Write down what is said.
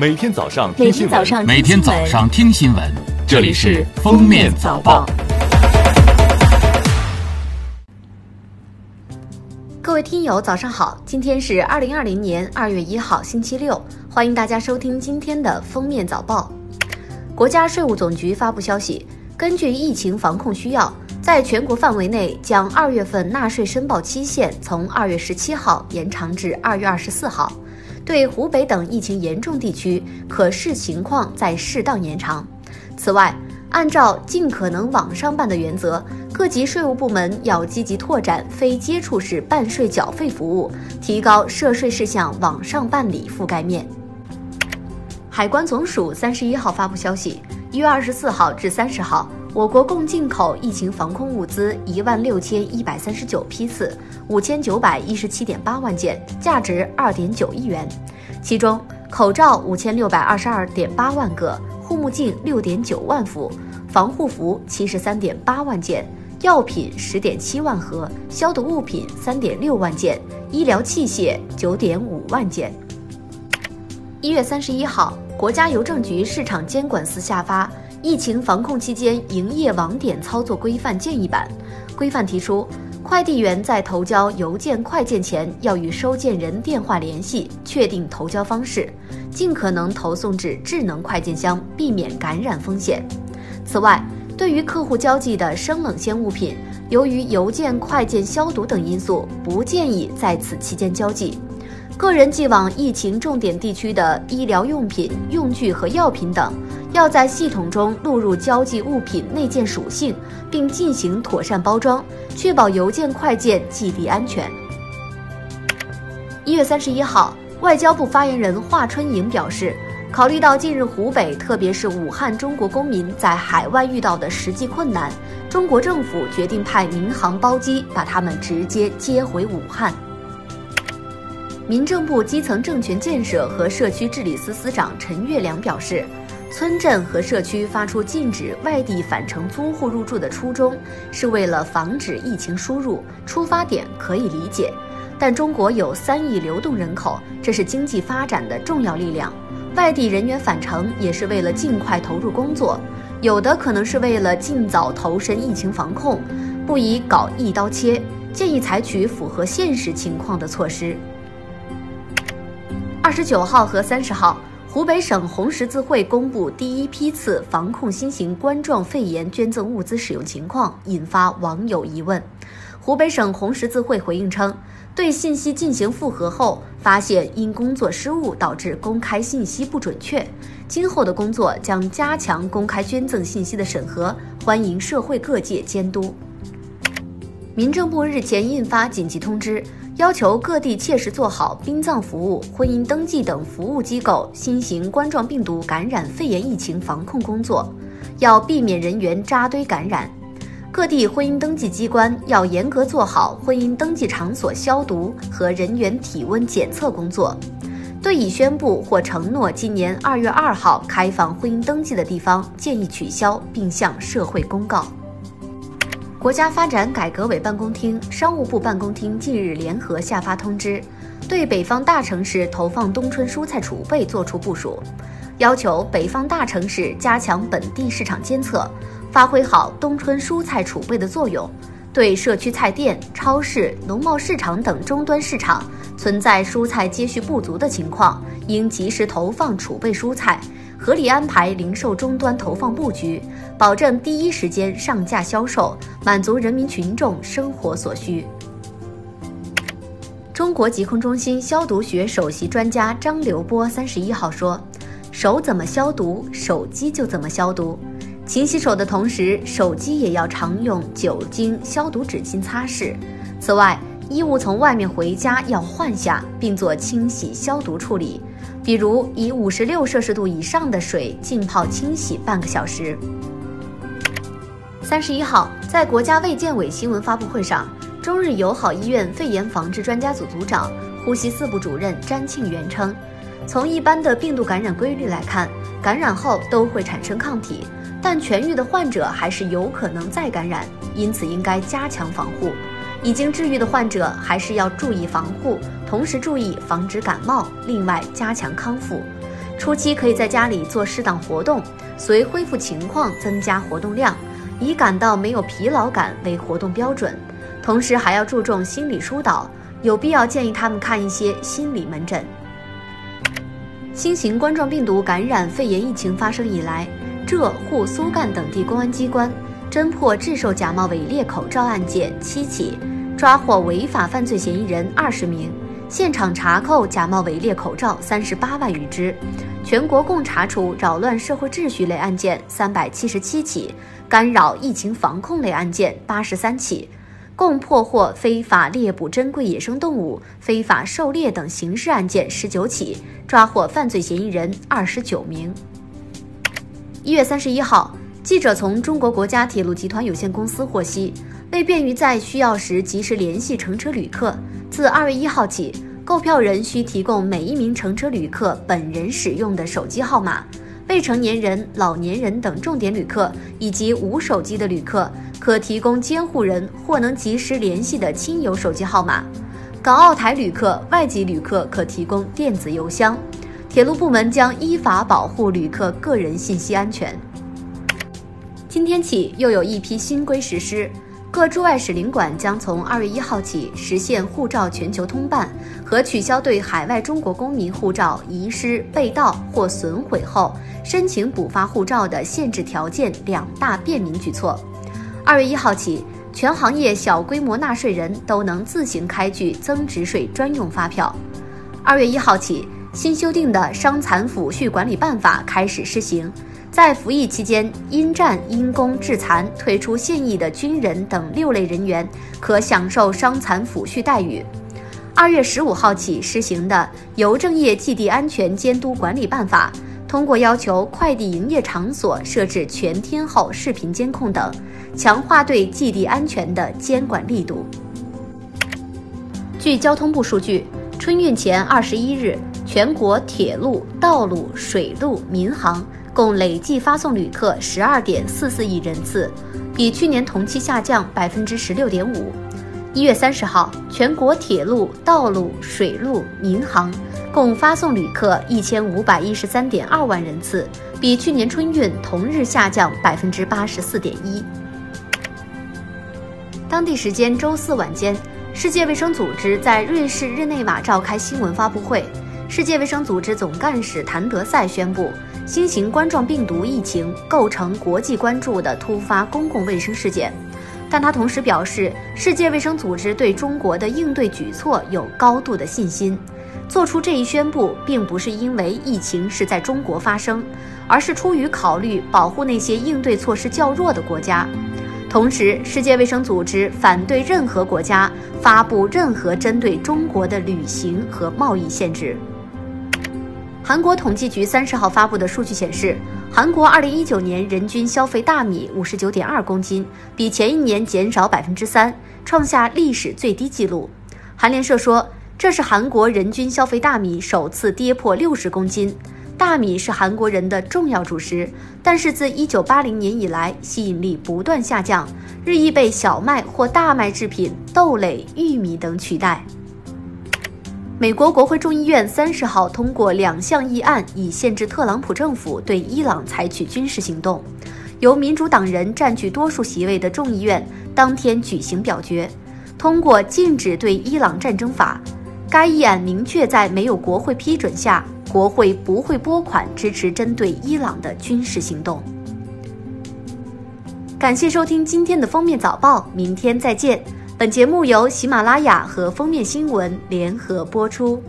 每天早上听新闻每天早上听新闻，这里是《封面早报》。各位听友，早上好！今天是二零二零年二月一号，星期六，欢迎大家收听今天的《封面早报》。国家税务总局发布消息，根据疫情防控需要。在全国范围内，将二月份纳税申报期限从二月十七号延长至二月二十四号，对湖北等疫情严重地区，可视情况再适当延长。此外，按照尽可能网上办的原则，各级税务部门要积极拓展非接触式办税缴费服务，提高涉税事项网上办理覆盖面。海关总署三十一号发布消息，一月二十四号至三十号。我国共进口疫情防控物资一万六千一百三十九批次，五千九百一十七点八万件，价值二点九亿元。其中，口罩五千六百二十二点八万个，护目镜六点九万副，防护服七十三点八万件，药品十点七万盒，消毒物品三点六万件，医疗器械九点五万件。一月三十一号，国家邮政局市场监管司下发。疫情防控期间营业网点操作规范建议版，规范提出，快递员在投交邮件快件前，要与收件人电话联系，确定投交方式，尽可能投送至智能快件箱，避免感染风险。此外，对于客户交寄的生冷鲜物品，由于邮件快件消毒等因素，不建议在此期间交寄。个人寄往疫情重点地区的医疗用品、用具和药品等。要在系统中录入交际物品内件属性，并进行妥善包装，确保邮件快件寄递安全。一月三十一号，外交部发言人华春莹表示，考虑到近日湖北，特别是武汉中国公民在海外遇到的实际困难，中国政府决定派民航包机把他们直接接回武汉。民政部基层政权建设和社区治理司司长陈月良表示。村镇和社区发出禁止外地返程租户入住的初衷，是为了防止疫情输入，出发点可以理解。但中国有三亿流动人口，这是经济发展的重要力量。外地人员返程也是为了尽快投入工作，有的可能是为了尽早投身疫情防控，不宜搞一刀切，建议采取符合现实情况的措施。二十九号和三十号。湖北省红十字会公布第一批次防控新型冠状肺炎捐赠物资使用情况，引发网友疑问。湖北省红十字会回应称，对信息进行复核后，发现因工作失误导致公开信息不准确，今后的工作将加强公开捐赠信息的审核，欢迎社会各界监督。民政部日前印发紧急通知。要求各地切实做好殡葬服务、婚姻登记等服务机构新型冠状病毒感染肺炎疫情防控工作，要避免人员扎堆感染。各地婚姻登记机关要严格做好婚姻登记场所消毒和人员体温检测工作。对已宣布或承诺今年二月二号开放婚姻登记的地方，建议取消并向社会公告。国家发展改革委办公厅、商务部办公厅近日联合下发通知，对北方大城市投放冬春蔬菜储备作出部署，要求北方大城市加强本地市场监测，发挥好冬春蔬菜储备的作用。对社区菜店、超市、农贸市场等终端市场存在蔬菜接续不足的情况，应及时投放储备蔬菜。合理安排零售终端投放布局，保证第一时间上架销售，满足人民群众生活所需。中国疾控中心消毒学首席专家张刘波三十一号说：“手怎么消毒，手机就怎么消毒。勤洗手的同时，手机也要常用酒精消毒纸巾擦拭。此外，衣物从外面回家要换下，并做清洗消毒处理。”比如，以五十六摄氏度以上的水浸泡清洗半个小时。三十一号，在国家卫健委新闻发布会上，中日友好医院肺炎防治专家组组长、呼吸四部主任詹庆元称，从一般的病毒感染规律来看，感染后都会产生抗体，但痊愈的患者还是有可能再感染，因此应该加强防护。已经治愈的患者还是要注意防护，同时注意防止感冒。另外，加强康复。初期可以在家里做适当活动，随恢复情况增加活动量，以感到没有疲劳感为活动标准。同时还要注重心理疏导，有必要建议他们看一些心理门诊。新型冠状病毒感染肺炎疫情发生以来，浙沪苏赣等地公安机关侦破制售假冒伪劣口罩案件七起，抓获违法犯罪嫌疑人二十名，现场查扣假冒伪劣口罩三十八万余只。全国共查处扰乱社会秩序类案件三百七十七起，干扰疫情防控类案件八十三起。共破获非法猎捕珍贵野生动物、非法狩猎等刑事案件十九起，抓获犯罪嫌疑人二十九名。一月三十一号，记者从中国国家铁路集团有限公司获悉，为便于在需要时及时联系乘车旅客，自二月一号起，购票人需提供每一名乘车旅客本人使用的手机号码。未成年人、老年人等重点旅客以及无手机的旅客，可提供监护人或能及时联系的亲友手机号码。港澳台旅客、外籍旅客可提供电子邮箱。铁路部门将依法保护旅客个人信息安全。今天起，又有一批新规实施。各驻外使领馆将从二月一号起实现护照全球通办和取消对海外中国公民护照遗失、被盗或损毁后申请补发护照的限制条件两大便民举措。二月一号起，全行业小规模纳税人都能自行开具增值税专用发票。二月一号起，新修订的《伤残抚恤管理办法》开始施行。在服役期间因战因公致残退出现役的军人等六类人员，可享受伤残抚恤待遇。二月十五号起施行的《邮政业寄递安全监督管理办法》，通过要求快递营业场所设置全天候视频监控等，强化对寄递安全的监管力度。据交通部数据，春运前二十一日，全国铁路、道路、水路、民航。共累计发送旅客十二点四四亿人次，比去年同期下降百分之十六点五。一月三十号，全国铁路、道路、水路、民航共发送旅客一千五百一十三点二万人次，比去年春运同日下降百分之八十四点一。当地时间周四晚间，世界卫生组织在瑞士日内瓦召开新闻发布会，世界卫生组织总干事谭德赛宣布。新型冠状病毒疫情构成国际关注的突发公共卫生事件，但他同时表示，世界卫生组织对中国的应对举措有高度的信心。做出这一宣布，并不是因为疫情是在中国发生，而是出于考虑保护那些应对措施较弱的国家。同时，世界卫生组织反对任何国家发布任何针对中国的旅行和贸易限制。韩国统计局三十号发布的数据显示，韩国二零一九年人均消费大米五十九点二公斤，比前一年减少百分之三，创下历史最低纪录。韩联社说，这是韩国人均消费大米首次跌破六十公斤。大米是韩国人的重要主食，但是自一九八零年以来，吸引力不断下降，日益被小麦或大麦制品、豆类、玉米等取代。美国国会众议院三十号通过两项议案，以限制特朗普政府对伊朗采取军事行动。由民主党人占据多数席位的众议院当天举行表决，通过禁止对伊朗战争法。该议案明确，在没有国会批准下，国会不会拨款支持针对伊朗的军事行动。感谢收听今天的封面早报，明天再见。本节目由喜马拉雅和封面新闻联合播出。